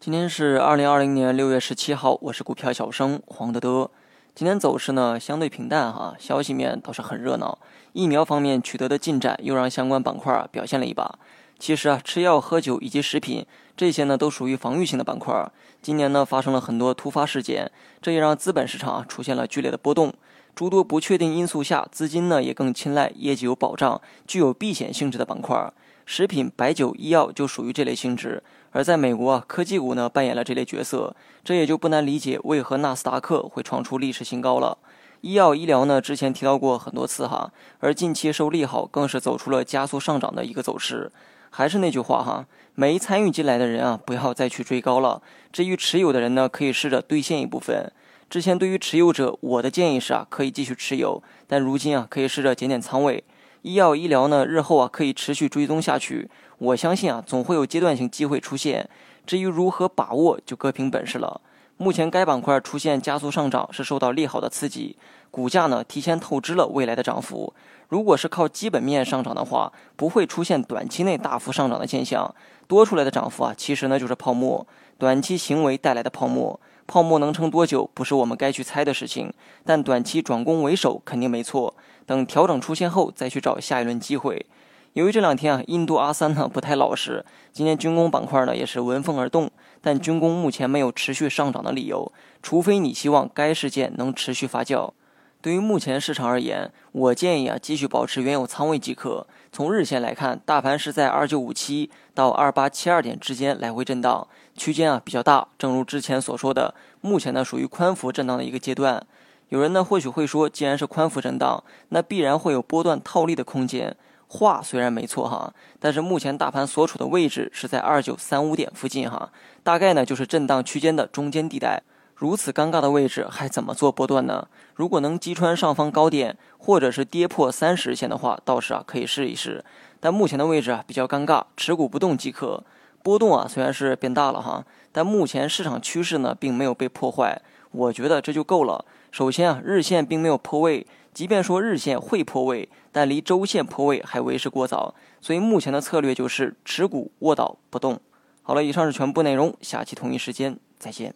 今天是二零二零年六月十七号，我是股票小生黄德德。今天走势呢相对平淡哈，消息面倒是很热闹。疫苗方面取得的进展又让相关板块表现了一把。其实啊，吃药、喝酒以及食品这些呢都属于防御性的板块。今年呢发生了很多突发事件，这也让资本市场出现了剧烈的波动。诸多不确定因素下，资金呢也更青睐业绩有保障、具有避险性质的板块。食品、白酒、医药就属于这类性质。而在美国啊，科技股呢扮演了这类角色，这也就不难理解为何纳斯达克会创出历史新高了。医药医疗呢，之前提到过很多次哈，而近期受利好，更是走出了加速上涨的一个走势。还是那句话哈，没参与进来的人啊，不要再去追高了。至于持有的人呢，可以试着兑现一部分。之前对于持有者，我的建议是啊，可以继续持有，但如今啊，可以试着减减仓位。医药医疗呢，日后啊可以持续追踪下去。我相信啊，总会有阶段性机会出现。至于如何把握，就各凭本事了。目前该板块出现加速上涨，是受到利好的刺激，股价呢提前透支了未来的涨幅。如果是靠基本面上涨的话，不会出现短期内大幅上涨的现象。多出来的涨幅啊，其实呢就是泡沫，短期行为带来的泡沫。泡沫能撑多久，不是我们该去猜的事情。但短期转攻为守肯定没错。等调整出现后，再去找下一轮机会。由于这两天啊，印度阿三呢不太老实，今天军工板块呢也是闻风而动。但军工目前没有持续上涨的理由，除非你希望该事件能持续发酵。对于目前市场而言，我建议啊继续保持原有仓位即可。从日线来看，大盘是在二九五七到二八七二点之间来回震荡，区间啊比较大。正如之前所说的，目前呢属于宽幅震荡的一个阶段。有人呢或许会说，既然是宽幅震荡，那必然会有波段套利的空间。话虽然没错哈，但是目前大盘所处的位置是在二九三五点附近哈，大概呢就是震荡区间的中间地带。如此尴尬的位置，还怎么做波段呢？如果能击穿上方高点，或者是跌破三十线的话，倒是啊可以试一试。但目前的位置啊比较尴尬，持股不动即可。波动啊虽然是变大了哈，但目前市场趋势呢并没有被破坏，我觉得这就够了。首先啊，日线并没有破位，即便说日线会破位，但离周线破位还为时过早。所以目前的策略就是持股卧倒不动。好了，以上是全部内容，下期同一时间再见。